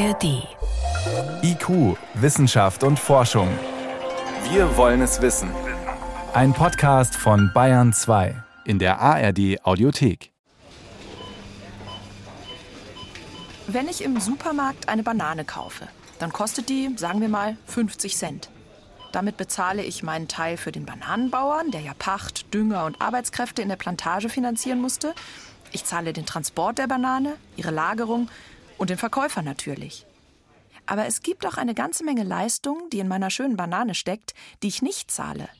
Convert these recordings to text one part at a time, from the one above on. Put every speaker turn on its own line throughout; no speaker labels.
ARD.
IQ, Wissenschaft und Forschung. Wir wollen es wissen. Ein Podcast von Bayern 2 in der ARD Audiothek.
Wenn ich im Supermarkt eine Banane kaufe, dann kostet die, sagen wir mal, 50 Cent. Damit bezahle ich meinen Teil für den Bananenbauern, der ja Pacht, Dünger und Arbeitskräfte in der Plantage finanzieren musste. Ich zahle den Transport der Banane, ihre Lagerung und den Verkäufer natürlich. Aber es gibt auch eine ganze Menge Leistung, die in meiner schönen Banane steckt, die ich nicht zahle.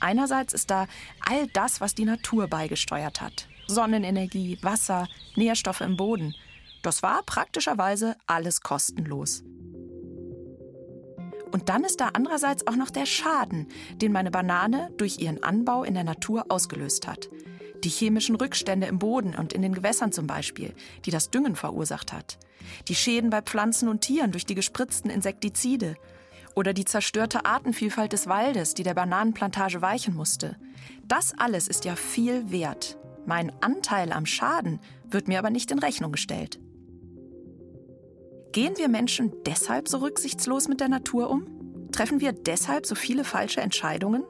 Einerseits ist da all das, was die Natur beigesteuert hat. Sonnenenergie, Wasser, Nährstoffe im Boden. Das war praktischerweise alles kostenlos. Und dann ist da andererseits auch noch der Schaden, den meine Banane durch ihren Anbau in der Natur ausgelöst hat. Die chemischen Rückstände im Boden und in den Gewässern zum Beispiel, die das Düngen verursacht hat. Die Schäden bei Pflanzen und Tieren durch die gespritzten Insektizide. Oder die zerstörte Artenvielfalt des Waldes, die der Bananenplantage weichen musste. Das alles ist ja viel wert. Mein Anteil am Schaden wird mir aber nicht in Rechnung gestellt. Gehen wir Menschen deshalb so rücksichtslos mit der Natur um? Treffen wir deshalb so viele falsche Entscheidungen?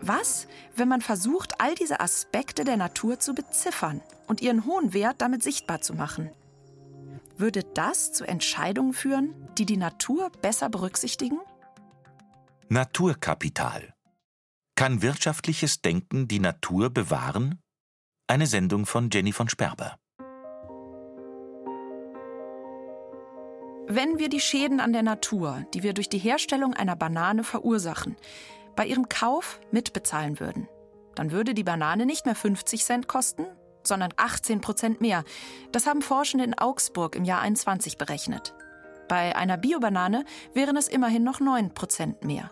Was, wenn man versucht, all diese Aspekte der Natur zu beziffern und ihren hohen Wert damit sichtbar zu machen? Würde das zu Entscheidungen führen, die die Natur besser berücksichtigen?
Naturkapital. Kann wirtschaftliches Denken die Natur bewahren? Eine Sendung von Jenny von Sperber.
Wenn wir die Schäden an der Natur, die wir durch die Herstellung einer Banane verursachen, bei ihrem Kauf mitbezahlen würden, dann würde die Banane nicht mehr 50 Cent kosten, sondern 18 Prozent mehr. Das haben Forschende in Augsburg im Jahr 21 berechnet. Bei einer Biobanane wären es immerhin noch 9 Prozent mehr.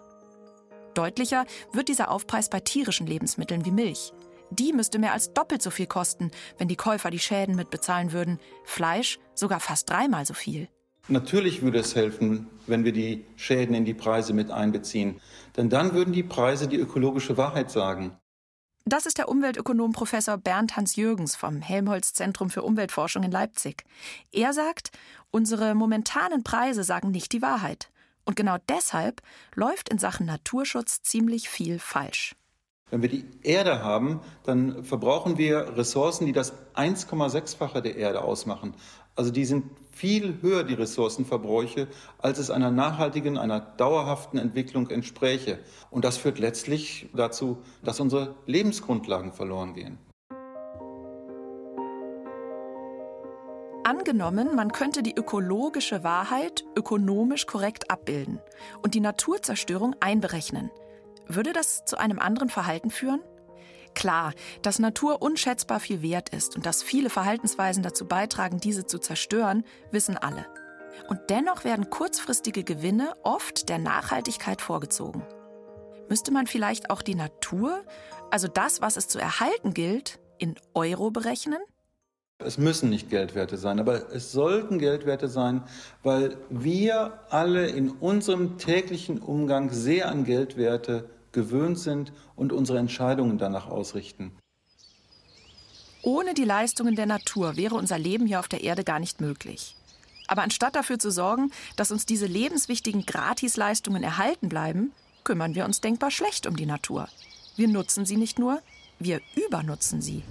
Deutlicher wird dieser Aufpreis bei tierischen Lebensmitteln wie Milch. Die müsste mehr als doppelt so viel kosten, wenn die Käufer die Schäden mitbezahlen würden. Fleisch sogar fast dreimal so viel.
Natürlich würde es helfen, wenn wir die Schäden in die Preise mit einbeziehen. Denn dann würden die Preise die ökologische Wahrheit sagen.
Das ist der Umweltökonom Professor Bernd Hans Jürgens vom Helmholtz Zentrum für Umweltforschung in Leipzig. Er sagt, unsere momentanen Preise sagen nicht die Wahrheit. Und genau deshalb läuft in Sachen Naturschutz ziemlich viel falsch.
Wenn wir die Erde haben, dann verbrauchen wir Ressourcen, die das 1,6-fache der Erde ausmachen. Also die sind viel höher, die Ressourcenverbräuche, als es einer nachhaltigen, einer dauerhaften Entwicklung entspräche. Und das führt letztlich dazu, dass unsere Lebensgrundlagen verloren gehen.
Angenommen, man könnte die ökologische Wahrheit ökonomisch korrekt abbilden und die Naturzerstörung einberechnen. Würde das zu einem anderen Verhalten führen? Klar, dass Natur unschätzbar viel wert ist und dass viele Verhaltensweisen dazu beitragen, diese zu zerstören, wissen alle. Und dennoch werden kurzfristige Gewinne oft der Nachhaltigkeit vorgezogen. Müsste man vielleicht auch die Natur, also das, was es zu erhalten gilt, in Euro berechnen?
Es müssen nicht Geldwerte sein, aber es sollten Geldwerte sein, weil wir alle in unserem täglichen Umgang sehr an Geldwerte gewöhnt sind und unsere Entscheidungen danach ausrichten.
Ohne die Leistungen der Natur wäre unser Leben hier auf der Erde gar nicht möglich. Aber anstatt dafür zu sorgen, dass uns diese lebenswichtigen Gratisleistungen erhalten bleiben, kümmern wir uns denkbar schlecht um die Natur. Wir nutzen sie nicht nur, wir übernutzen sie.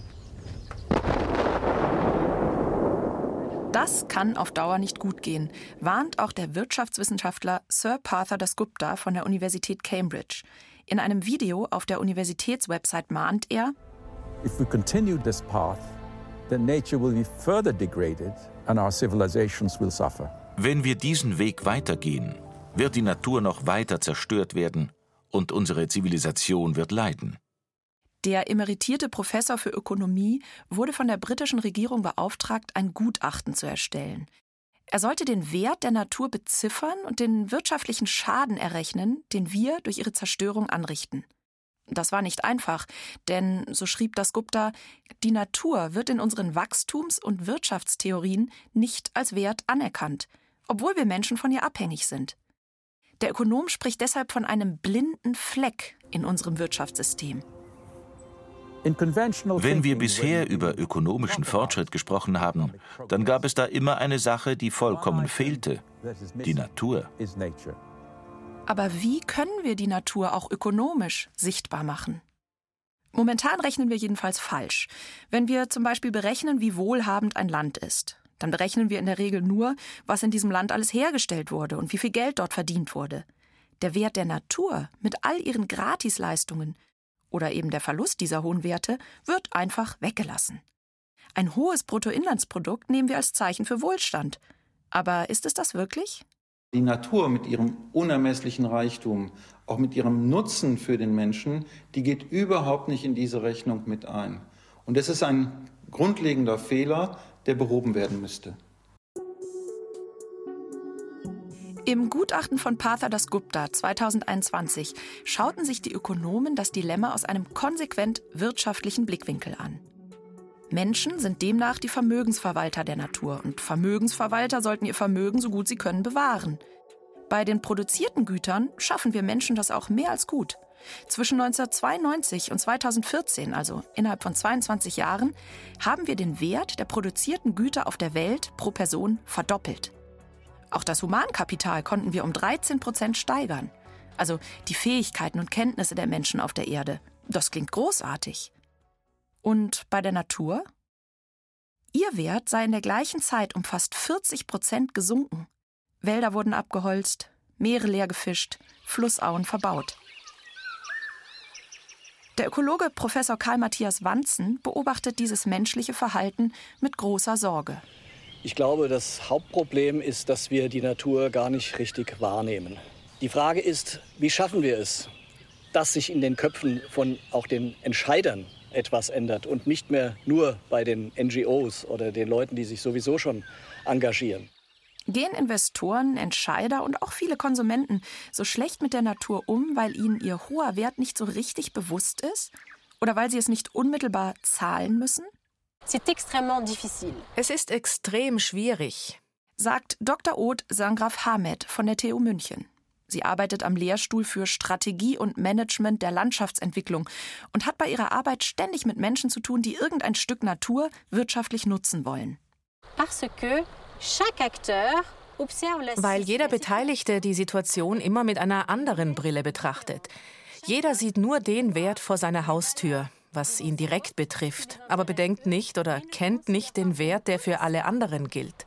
Das kann auf Dauer nicht gut gehen, warnt auch der Wirtschaftswissenschaftler Sir Partha Dasgupta von der Universität Cambridge. In einem Video auf der Universitätswebsite mahnt er,
If we continue this path, then nature will be further degraded and our civilizations will suffer.
Wenn wir diesen Weg weitergehen, wird die Natur noch weiter zerstört werden und unsere Zivilisation wird leiden.
Der emeritierte Professor für Ökonomie wurde von der britischen Regierung beauftragt, ein Gutachten zu erstellen. Er sollte den Wert der Natur beziffern und den wirtschaftlichen Schaden errechnen, den wir durch ihre Zerstörung anrichten. Das war nicht einfach, denn, so schrieb das Gupta, die Natur wird in unseren Wachstums- und Wirtschaftstheorien nicht als Wert anerkannt, obwohl wir Menschen von ihr abhängig sind. Der Ökonom spricht deshalb von einem blinden Fleck in unserem Wirtschaftssystem.
Wenn wir bisher über ökonomischen Fortschritt gesprochen haben, dann gab es da immer eine Sache, die vollkommen fehlte, die Natur.
Aber wie können wir die Natur auch ökonomisch sichtbar machen? Momentan rechnen wir jedenfalls falsch. Wenn wir zum Beispiel berechnen, wie wohlhabend ein Land ist, dann berechnen wir in der Regel nur, was in diesem Land alles hergestellt wurde und wie viel Geld dort verdient wurde. Der Wert der Natur mit all ihren Gratisleistungen oder eben der Verlust dieser hohen Werte wird einfach weggelassen. Ein hohes Bruttoinlandsprodukt nehmen wir als Zeichen für Wohlstand. Aber ist es das wirklich?
Die Natur mit ihrem unermesslichen Reichtum, auch mit ihrem Nutzen für den Menschen, die geht überhaupt nicht in diese Rechnung mit ein. Und das ist ein grundlegender Fehler, der behoben werden müsste.
Im Gutachten von Partha Gupta 2021 schauten sich die Ökonomen das Dilemma aus einem konsequent wirtschaftlichen Blickwinkel an. Menschen sind demnach die Vermögensverwalter der Natur und Vermögensverwalter sollten ihr Vermögen so gut sie können bewahren. Bei den produzierten Gütern schaffen wir Menschen das auch mehr als gut. Zwischen 1992 und 2014, also innerhalb von 22 Jahren, haben wir den Wert der produzierten Güter auf der Welt pro Person verdoppelt. Auch das Humankapital konnten wir um 13 Prozent steigern. Also die Fähigkeiten und Kenntnisse der Menschen auf der Erde. Das klingt großartig. Und bei der Natur? Ihr Wert sei in der gleichen Zeit um fast 40 Prozent gesunken. Wälder wurden abgeholzt, Meere leer gefischt, Flussauen verbaut. Der Ökologe Professor Karl Matthias Wanzen beobachtet dieses menschliche Verhalten mit großer Sorge.
Ich glaube, das Hauptproblem ist, dass wir die Natur gar nicht richtig wahrnehmen. Die Frage ist, wie schaffen wir es, dass sich in den Köpfen von auch den Entscheidern etwas ändert und nicht mehr nur bei den NGOs oder den Leuten, die sich sowieso schon engagieren.
Gehen Investoren, Entscheider und auch viele Konsumenten so schlecht mit der Natur um, weil ihnen ihr hoher Wert nicht so richtig bewusst ist? Oder weil sie es nicht unmittelbar zahlen müssen?
Es ist extrem schwierig,
sagt Dr. Oth Sangraf Hamed von der TU München. Sie arbeitet am Lehrstuhl für Strategie und Management der Landschaftsentwicklung und hat bei ihrer Arbeit ständig mit Menschen zu tun, die irgendein Stück Natur wirtschaftlich nutzen wollen.
Weil jeder Beteiligte die Situation immer mit einer anderen Brille betrachtet. Jeder sieht nur den Wert vor seiner Haustür, was ihn direkt betrifft, aber bedenkt nicht oder kennt nicht den Wert, der für alle anderen gilt.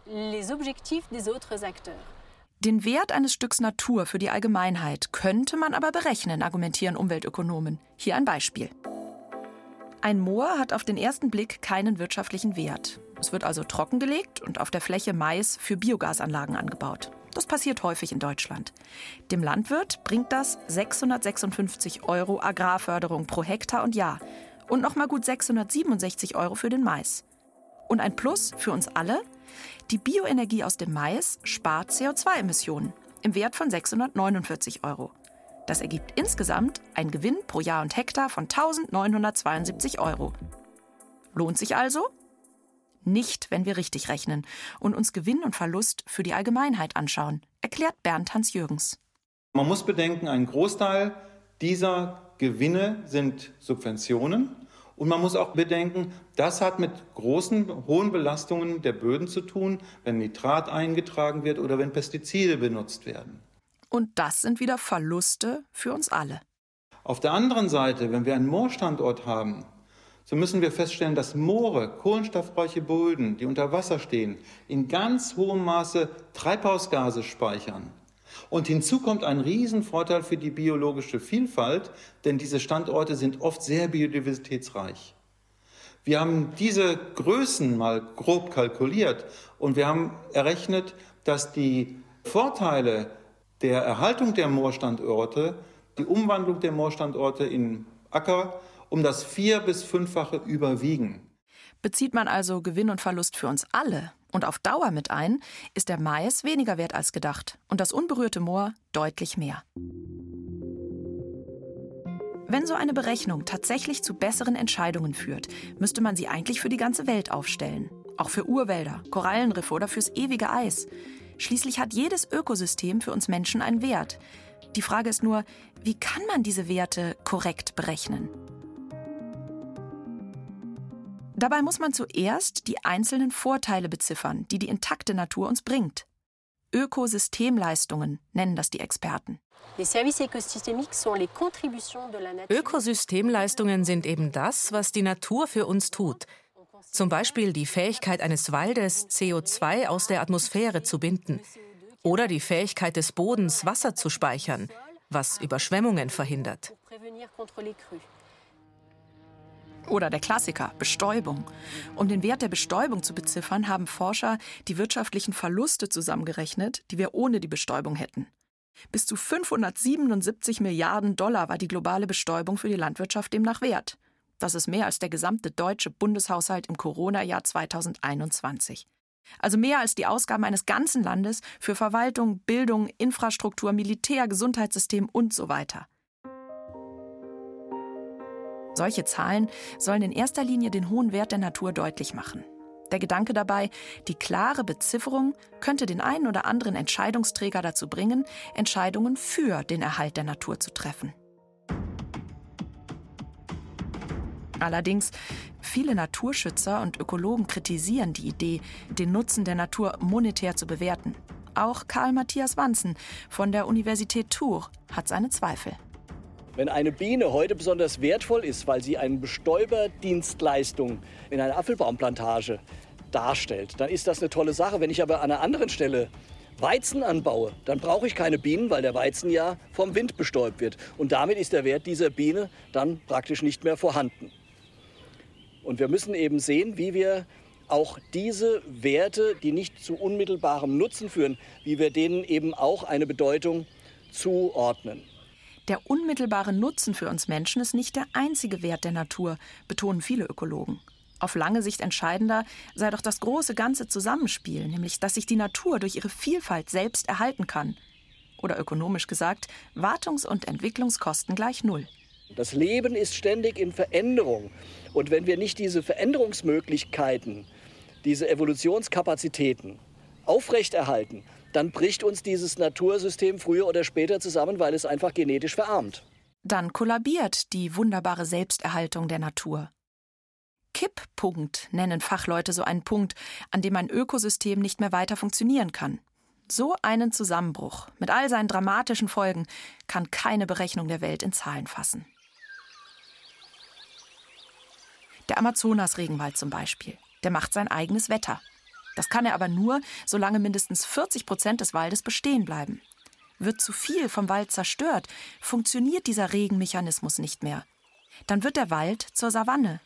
Den Wert eines Stücks Natur für die Allgemeinheit könnte man aber berechnen, argumentieren Umweltökonomen. Hier ein Beispiel. Ein Moor hat auf den ersten Blick keinen wirtschaftlichen Wert. Es wird also trockengelegt und auf der Fläche Mais für Biogasanlagen angebaut. Das passiert häufig in Deutschland. Dem Landwirt bringt das 656 Euro Agrarförderung pro Hektar und Jahr und nochmal gut 667 Euro für den Mais. Und ein Plus für uns alle, die Bioenergie aus dem Mais spart CO2-Emissionen im Wert von 649 Euro. Das ergibt insgesamt einen Gewinn pro Jahr und Hektar von 1972 Euro. Lohnt sich also? Nicht, wenn wir richtig rechnen und uns Gewinn und Verlust für die Allgemeinheit anschauen, erklärt Bernd Hans-Jürgens.
Man muss bedenken, ein Großteil dieser Gewinne sind Subventionen. Und man muss auch bedenken, das hat mit großen, hohen Belastungen der Böden zu tun, wenn Nitrat eingetragen wird oder wenn Pestizide benutzt werden.
Und das sind wieder Verluste für uns alle.
Auf der anderen Seite, wenn wir einen Moorstandort haben, so müssen wir feststellen, dass Moore, kohlenstoffreiche Böden, die unter Wasser stehen, in ganz hohem Maße Treibhausgase speichern. Und hinzu kommt ein Riesenvorteil für die biologische Vielfalt, denn diese Standorte sind oft sehr biodiversitätsreich. Wir haben diese Größen mal grob kalkuliert und wir haben errechnet, dass die Vorteile der Erhaltung der Moorstandorte, die Umwandlung der Moorstandorte in Acker um das vier- bis fünffache überwiegen.
Bezieht man also Gewinn und Verlust für uns alle und auf Dauer mit ein, ist der Mais weniger wert als gedacht und das unberührte Moor deutlich mehr. Wenn so eine Berechnung tatsächlich zu besseren Entscheidungen führt, müsste man sie eigentlich für die ganze Welt aufstellen. Auch für Urwälder, Korallenriffe oder fürs ewige Eis. Schließlich hat jedes Ökosystem für uns Menschen einen Wert. Die Frage ist nur, wie kann man diese Werte korrekt berechnen? Dabei muss man zuerst die einzelnen Vorteile beziffern, die die intakte Natur uns bringt. Ökosystemleistungen nennen das die Experten.
Ökosystemleistungen sind eben das, was die Natur für uns tut. Zum Beispiel die Fähigkeit eines Waldes, CO2 aus der Atmosphäre zu binden. Oder die Fähigkeit des Bodens, Wasser zu speichern, was Überschwemmungen verhindert.
Oder der Klassiker, Bestäubung. Um den Wert der Bestäubung zu beziffern, haben Forscher die wirtschaftlichen Verluste zusammengerechnet, die wir ohne die Bestäubung hätten. Bis zu 577 Milliarden Dollar war die globale Bestäubung für die Landwirtschaft demnach wert. Das ist mehr als der gesamte deutsche Bundeshaushalt im Corona-Jahr 2021. Also mehr als die Ausgaben eines ganzen Landes für Verwaltung, Bildung, Infrastruktur, Militär, Gesundheitssystem und so weiter. Solche Zahlen sollen in erster Linie den hohen Wert der Natur deutlich machen. Der Gedanke dabei, die klare Bezifferung könnte den einen oder anderen Entscheidungsträger dazu bringen, Entscheidungen für den Erhalt der Natur zu treffen. Allerdings, viele Naturschützer und Ökologen kritisieren die Idee, den Nutzen der Natur monetär zu bewerten. Auch Karl Matthias Wanzen von der Universität Tours hat seine Zweifel.
Wenn eine Biene heute besonders wertvoll ist, weil sie eine Bestäuberdienstleistung in einer Apfelbaumplantage darstellt, dann ist das eine tolle Sache. Wenn ich aber an einer anderen Stelle Weizen anbaue, dann brauche ich keine Bienen, weil der Weizen ja vom Wind bestäubt wird. Und damit ist der Wert dieser Biene dann praktisch nicht mehr vorhanden. Und wir müssen eben sehen, wie wir auch diese Werte, die nicht zu unmittelbarem Nutzen führen, wie wir denen eben auch eine Bedeutung zuordnen.
Der unmittelbare Nutzen für uns Menschen ist nicht der einzige Wert der Natur, betonen viele Ökologen. Auf lange Sicht entscheidender sei doch das große ganze Zusammenspiel, nämlich dass sich die Natur durch ihre Vielfalt selbst erhalten kann. Oder ökonomisch gesagt, Wartungs- und Entwicklungskosten gleich Null.
Das Leben ist ständig in Veränderung. Und wenn wir nicht diese Veränderungsmöglichkeiten, diese Evolutionskapazitäten aufrechterhalten, dann bricht uns dieses Natursystem früher oder später zusammen, weil es einfach genetisch verarmt.
Dann kollabiert die wunderbare Selbsterhaltung der Natur. Kipppunkt nennen Fachleute so einen Punkt, an dem ein Ökosystem nicht mehr weiter funktionieren kann. So einen Zusammenbruch mit all seinen dramatischen Folgen kann keine Berechnung der Welt in Zahlen fassen. Der Amazonas-Regenwald zum Beispiel, der macht sein eigenes Wetter. Das kann er aber nur, solange mindestens 40 Prozent des Waldes bestehen bleiben. Wird zu viel vom Wald zerstört, funktioniert dieser Regenmechanismus nicht mehr. Dann wird der Wald zur Savanne.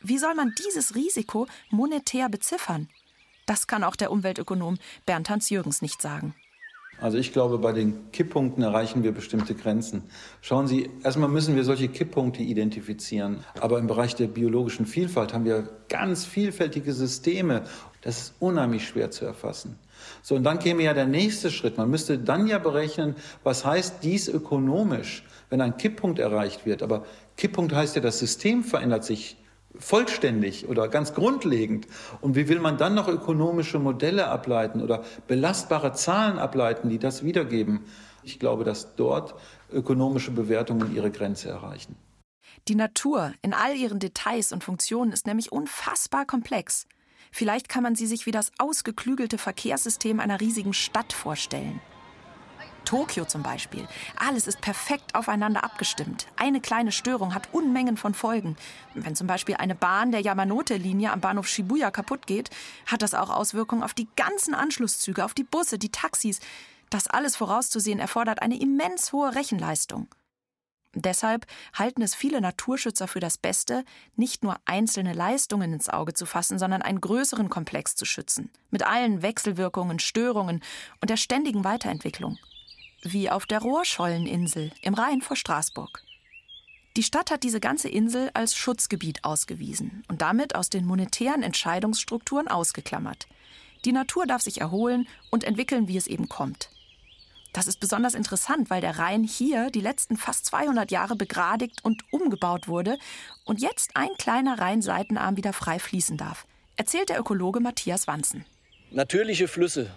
Wie soll man dieses Risiko monetär beziffern? Das kann auch der Umweltökonom Bernd Hans Jürgens nicht sagen.
Also ich glaube, bei den Kipppunkten erreichen wir bestimmte Grenzen. Schauen Sie, erstmal müssen wir solche Kipppunkte identifizieren. Aber im Bereich der biologischen Vielfalt haben wir ganz vielfältige Systeme. Das ist unheimlich schwer zu erfassen. So, und dann käme ja der nächste Schritt. Man müsste dann ja berechnen, was heißt dies ökonomisch, wenn ein Kipppunkt erreicht wird. Aber Kipppunkt heißt ja, das System verändert sich vollständig oder ganz grundlegend. Und wie will man dann noch ökonomische Modelle ableiten oder belastbare Zahlen ableiten, die das wiedergeben? Ich glaube, dass dort ökonomische Bewertungen ihre Grenze erreichen.
Die Natur in all ihren Details und Funktionen ist nämlich unfassbar komplex. Vielleicht kann man sie sich wie das ausgeklügelte Verkehrssystem einer riesigen Stadt vorstellen. Tokio zum Beispiel. Alles ist perfekt aufeinander abgestimmt. Eine kleine Störung hat Unmengen von Folgen. Wenn zum Beispiel eine Bahn der Yamanote-Linie am Bahnhof Shibuya kaputt geht, hat das auch Auswirkungen auf die ganzen Anschlusszüge, auf die Busse, die Taxis. Das alles vorauszusehen erfordert eine immens hohe Rechenleistung. Deshalb halten es viele Naturschützer für das Beste, nicht nur einzelne Leistungen ins Auge zu fassen, sondern einen größeren Komplex zu schützen, mit allen Wechselwirkungen, Störungen und der ständigen Weiterentwicklung wie auf der Rohrscheuleninsel im Rhein vor Straßburg. Die Stadt hat diese ganze Insel als Schutzgebiet ausgewiesen und damit aus den monetären Entscheidungsstrukturen ausgeklammert. Die Natur darf sich erholen und entwickeln, wie es eben kommt. Das ist besonders interessant, weil der Rhein hier die letzten fast 200 Jahre begradigt und umgebaut wurde und jetzt ein kleiner Rheinseitenarm wieder frei fließen darf, erzählt der Ökologe Matthias Wanzen.
Natürliche Flüsse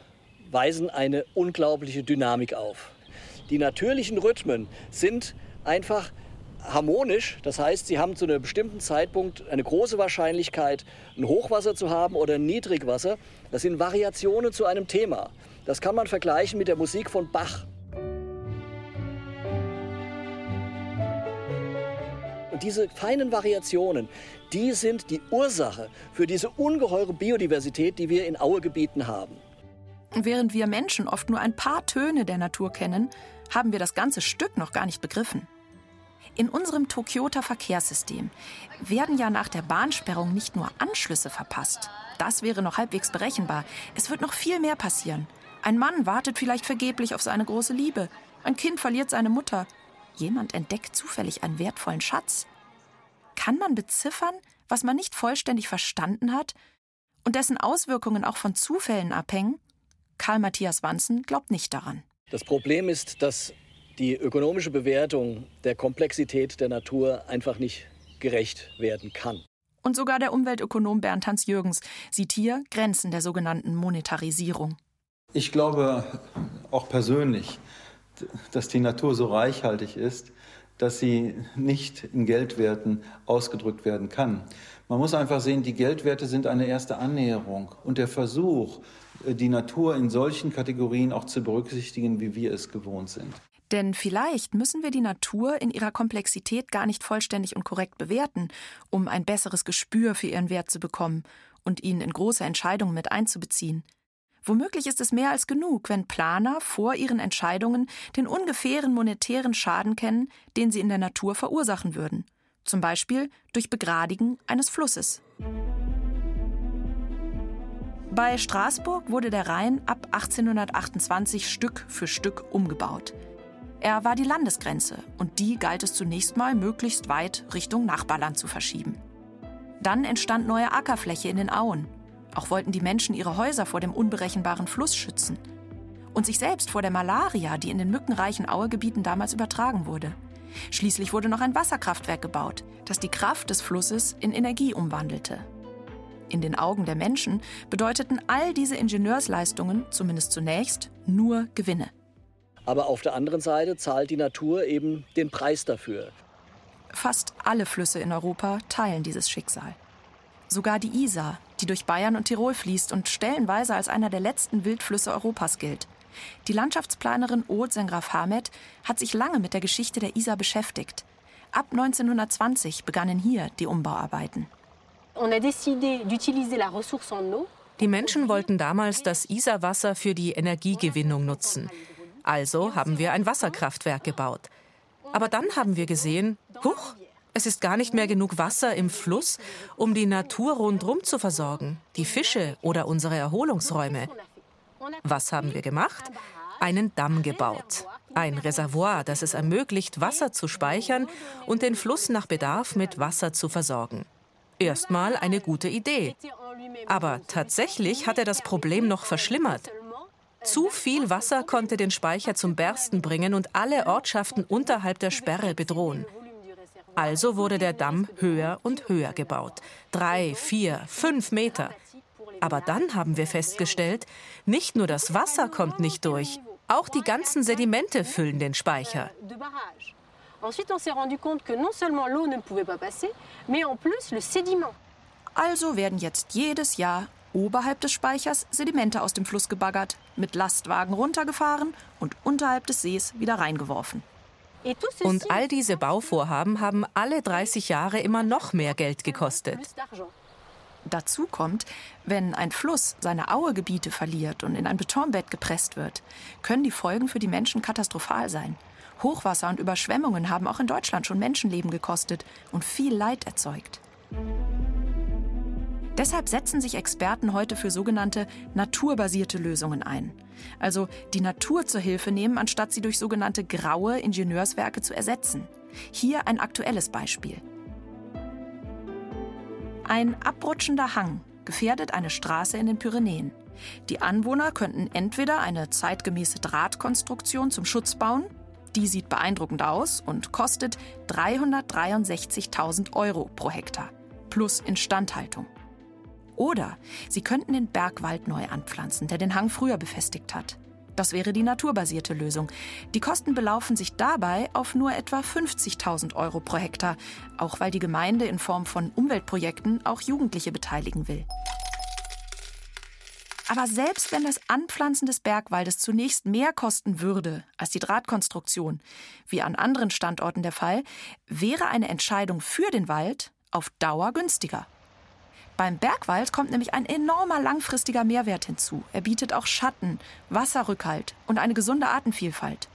weisen eine unglaubliche Dynamik auf. Die natürlichen Rhythmen sind einfach harmonisch. Das heißt, sie haben zu einem bestimmten Zeitpunkt eine große Wahrscheinlichkeit, ein Hochwasser zu haben oder ein Niedrigwasser. Das sind Variationen zu einem Thema. Das kann man vergleichen mit der Musik von Bach. Und diese feinen Variationen, die sind die Ursache für diese ungeheure Biodiversität, die wir in Auegebieten haben.
Während wir Menschen oft nur ein paar Töne der Natur kennen, haben wir das ganze Stück noch gar nicht begriffen. In unserem Tokioter Verkehrssystem werden ja nach der Bahnsperrung nicht nur Anschlüsse verpasst. Das wäre noch halbwegs berechenbar. Es wird noch viel mehr passieren. Ein Mann wartet vielleicht vergeblich auf seine große Liebe. Ein Kind verliert seine Mutter. Jemand entdeckt zufällig einen wertvollen Schatz. Kann man beziffern, was man nicht vollständig verstanden hat und dessen Auswirkungen auch von Zufällen abhängen? Karl Matthias Wanzen glaubt nicht daran.
Das Problem ist, dass die ökonomische Bewertung der Komplexität der Natur einfach nicht gerecht werden kann.
Und sogar der Umweltökonom Bernd Hans Jürgens sieht hier Grenzen der sogenannten Monetarisierung.
Ich glaube auch persönlich, dass die Natur so reichhaltig ist, dass sie nicht in Geldwerten ausgedrückt werden kann. Man muss einfach sehen, die Geldwerte sind eine erste Annäherung und der Versuch, die Natur in solchen Kategorien auch zu berücksichtigen, wie wir es gewohnt sind.
Denn vielleicht müssen wir die Natur in ihrer Komplexität gar nicht vollständig und korrekt bewerten, um ein besseres Gespür für ihren Wert zu bekommen und ihn in große Entscheidungen mit einzubeziehen. Womöglich ist es mehr als genug, wenn Planer vor ihren Entscheidungen den ungefähren monetären Schaden kennen, den sie in der Natur verursachen würden. Zum Beispiel durch Begradigen eines Flusses. Bei Straßburg wurde der Rhein ab 1828 Stück für Stück umgebaut. Er war die Landesgrenze und die galt es zunächst mal möglichst weit Richtung Nachbarland zu verschieben. Dann entstand neue Ackerfläche in den Auen. Auch wollten die Menschen ihre Häuser vor dem unberechenbaren Fluss schützen. Und sich selbst vor der Malaria, die in den mückenreichen Auegebieten damals übertragen wurde. Schließlich wurde noch ein Wasserkraftwerk gebaut, das die Kraft des Flusses in Energie umwandelte. In den Augen der Menschen bedeuteten all diese Ingenieursleistungen, zumindest zunächst, nur Gewinne.
Aber auf der anderen Seite zahlt die Natur eben den Preis dafür.
Fast alle Flüsse in Europa teilen dieses Schicksal. Sogar die Isar, die durch Bayern und Tirol fließt und stellenweise als einer der letzten Wildflüsse Europas gilt. Die Landschaftsplanerin Aude Sengraf Hamed hat sich lange mit der Geschichte der Isar beschäftigt. Ab 1920 begannen hier die Umbauarbeiten.
Die Menschen wollten damals das Isarwasser für die Energiegewinnung nutzen. Also haben wir ein Wasserkraftwerk gebaut. Aber dann haben wir gesehen, huch, es ist gar nicht mehr genug Wasser im Fluss, um die Natur rundherum zu versorgen, die Fische oder unsere Erholungsräume. Was haben wir gemacht? Einen Damm gebaut. Ein Reservoir, das es ermöglicht, Wasser zu speichern und den Fluss nach Bedarf mit Wasser zu versorgen. Erstmal eine gute Idee. Aber tatsächlich hat er das Problem noch verschlimmert. Zu viel Wasser konnte den Speicher zum Bersten bringen und alle Ortschaften unterhalb der Sperre bedrohen. Also wurde der Damm höher und höher gebaut. Drei, vier, fünf Meter. Aber dann haben wir festgestellt, nicht nur das Wasser kommt nicht durch, auch die ganzen Sedimente füllen den Speicher.
Also werden jetzt jedes Jahr oberhalb des Speichers Sedimente aus dem Fluss gebaggert, mit Lastwagen runtergefahren und unterhalb des Sees wieder reingeworfen.
Und all diese Bauvorhaben haben alle 30 Jahre immer noch mehr Geld gekostet.
Dazu kommt, wenn ein Fluss seine Auegebiete verliert und in ein Betonbett gepresst wird, können die Folgen für die Menschen katastrophal sein. Hochwasser und Überschwemmungen haben auch in Deutschland schon Menschenleben gekostet und viel Leid erzeugt. Deshalb setzen sich Experten heute für sogenannte naturbasierte Lösungen ein. Also die Natur zur Hilfe nehmen, anstatt sie durch sogenannte graue Ingenieurswerke zu ersetzen. Hier ein aktuelles Beispiel. Ein abrutschender Hang gefährdet eine Straße in den Pyrenäen. Die Anwohner könnten entweder eine zeitgemäße Drahtkonstruktion zum Schutz bauen, die sieht beeindruckend aus und kostet 363.000 Euro pro Hektar, plus Instandhaltung. Oder sie könnten den Bergwald neu anpflanzen, der den Hang früher befestigt hat. Das wäre die naturbasierte Lösung. Die Kosten belaufen sich dabei auf nur etwa 50.000 Euro pro Hektar, auch weil die Gemeinde in Form von Umweltprojekten auch Jugendliche beteiligen will. Aber selbst wenn das Anpflanzen des Bergwaldes zunächst mehr kosten würde als die Drahtkonstruktion, wie an anderen Standorten der Fall, wäre eine Entscheidung für den Wald auf Dauer günstiger. Beim Bergwald kommt nämlich ein enormer langfristiger Mehrwert hinzu. Er bietet auch Schatten, Wasserrückhalt und eine gesunde Artenvielfalt.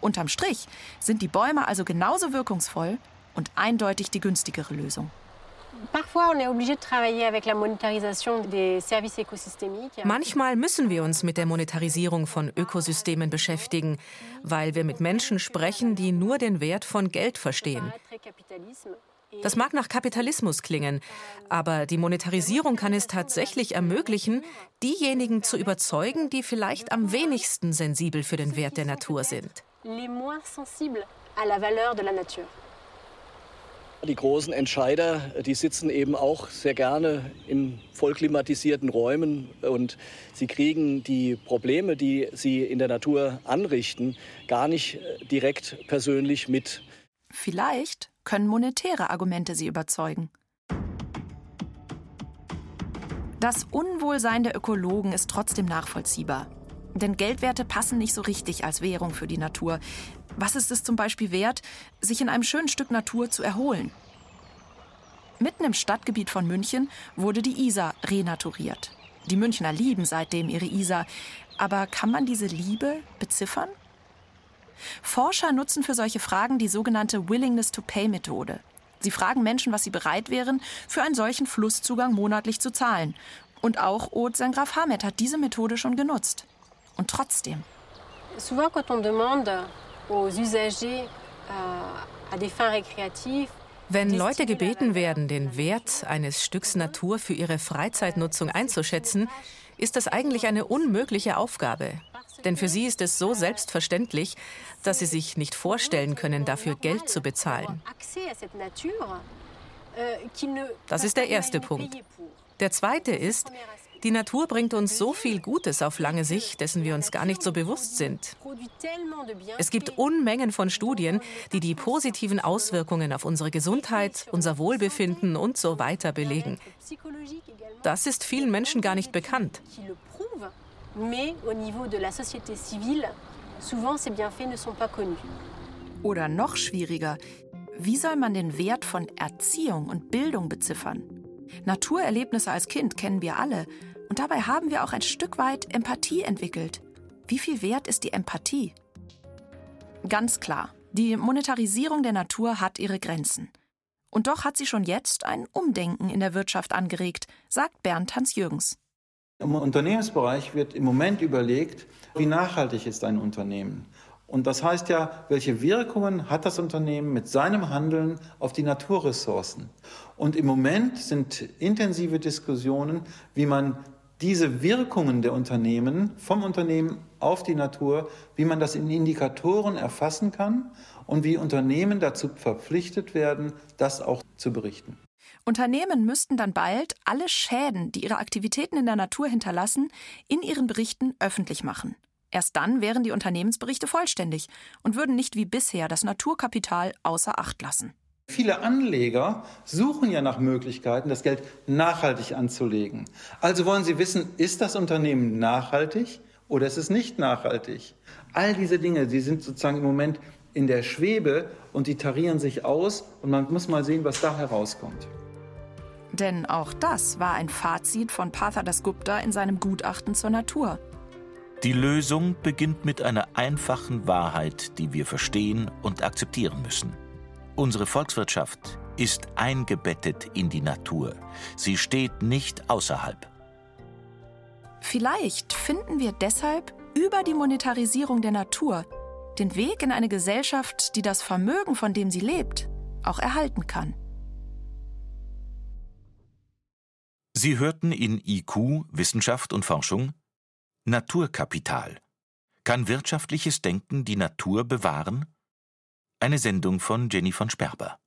Unterm Strich sind die Bäume also genauso wirkungsvoll und eindeutig die günstigere Lösung.
Manchmal müssen wir uns mit der Monetarisierung von Ökosystemen beschäftigen, weil wir mit Menschen sprechen, die nur den Wert von Geld verstehen. Das mag nach Kapitalismus klingen, aber die Monetarisierung kann es tatsächlich ermöglichen, diejenigen zu überzeugen, die vielleicht am wenigsten sensibel für den Wert der Natur sind.
Die großen Entscheider, die sitzen eben auch sehr gerne in vollklimatisierten Räumen und sie kriegen die Probleme, die sie in der Natur anrichten, gar nicht direkt persönlich mit.
Vielleicht können monetäre Argumente sie überzeugen. Das Unwohlsein der Ökologen ist trotzdem nachvollziehbar. Denn Geldwerte passen nicht so richtig als Währung für die Natur. Was ist es zum Beispiel wert, sich in einem schönen Stück Natur zu erholen? Mitten im Stadtgebiet von München wurde die Isar renaturiert. Die Münchner lieben seitdem ihre Isar. Aber kann man diese Liebe beziffern? Forscher nutzen für solche Fragen die sogenannte Willingness-to-Pay-Methode. Sie fragen Menschen, was sie bereit wären, für einen solchen Flusszugang monatlich zu zahlen. Und auch Aude Sengraf Hamed hat diese Methode schon genutzt. Und trotzdem. Souvent, quand on demande aux usagers euh,
à des fins récréatives, wenn Leute gebeten werden, den Wert eines Stücks Natur für ihre Freizeitnutzung einzuschätzen, ist das eigentlich eine unmögliche Aufgabe. Denn für sie ist es so selbstverständlich, dass sie sich nicht vorstellen können, dafür Geld zu bezahlen. Das ist der erste Punkt. Der zweite ist, die Natur bringt uns so viel Gutes auf lange Sicht, dessen wir uns gar nicht so bewusst sind. Es gibt Unmengen von Studien, die die positiven Auswirkungen auf unsere Gesundheit, unser Wohlbefinden und so weiter belegen. Das ist vielen Menschen gar nicht bekannt.
Oder noch schwieriger, wie soll man den Wert von Erziehung und Bildung beziffern? Naturerlebnisse als Kind kennen wir alle und dabei haben wir auch ein Stück weit Empathie entwickelt. Wie viel wert ist die Empathie? Ganz klar, die Monetarisierung der Natur hat ihre Grenzen. Und doch hat sie schon jetzt ein Umdenken in der Wirtschaft angeregt, sagt Bernd Hans-Jürgens.
Im Unternehmensbereich wird im Moment überlegt, wie nachhaltig ist ein Unternehmen. Und das heißt ja, welche Wirkungen hat das Unternehmen mit seinem Handeln auf die Naturressourcen? Und im Moment sind intensive Diskussionen, wie man diese Wirkungen der Unternehmen vom Unternehmen auf die Natur, wie man das in Indikatoren erfassen kann und wie Unternehmen dazu verpflichtet werden, das auch zu berichten.
Unternehmen müssten dann bald alle Schäden, die ihre Aktivitäten in der Natur hinterlassen, in ihren Berichten öffentlich machen. Erst dann wären die Unternehmensberichte vollständig und würden nicht wie bisher das Naturkapital außer Acht lassen.
Viele Anleger suchen ja nach Möglichkeiten, das Geld nachhaltig anzulegen. Also wollen sie wissen, ist das Unternehmen nachhaltig oder ist es nicht nachhaltig? All diese Dinge, die sind sozusagen im Moment in der Schwebe und die tarieren sich aus und man muss mal sehen, was da herauskommt.
Denn auch das war ein Fazit von Partha Dasgupta in seinem Gutachten zur Natur.
Die Lösung beginnt mit einer einfachen Wahrheit, die wir verstehen und akzeptieren müssen. Unsere Volkswirtschaft ist eingebettet in die Natur. Sie steht nicht außerhalb.
Vielleicht finden wir deshalb über die Monetarisierung der Natur den Weg in eine Gesellschaft, die das Vermögen, von dem sie lebt, auch erhalten kann.
Sie hörten in IQ Wissenschaft und Forschung Naturkapital. Kann wirtschaftliches Denken die Natur bewahren? Eine Sendung von Jenny von Sperber.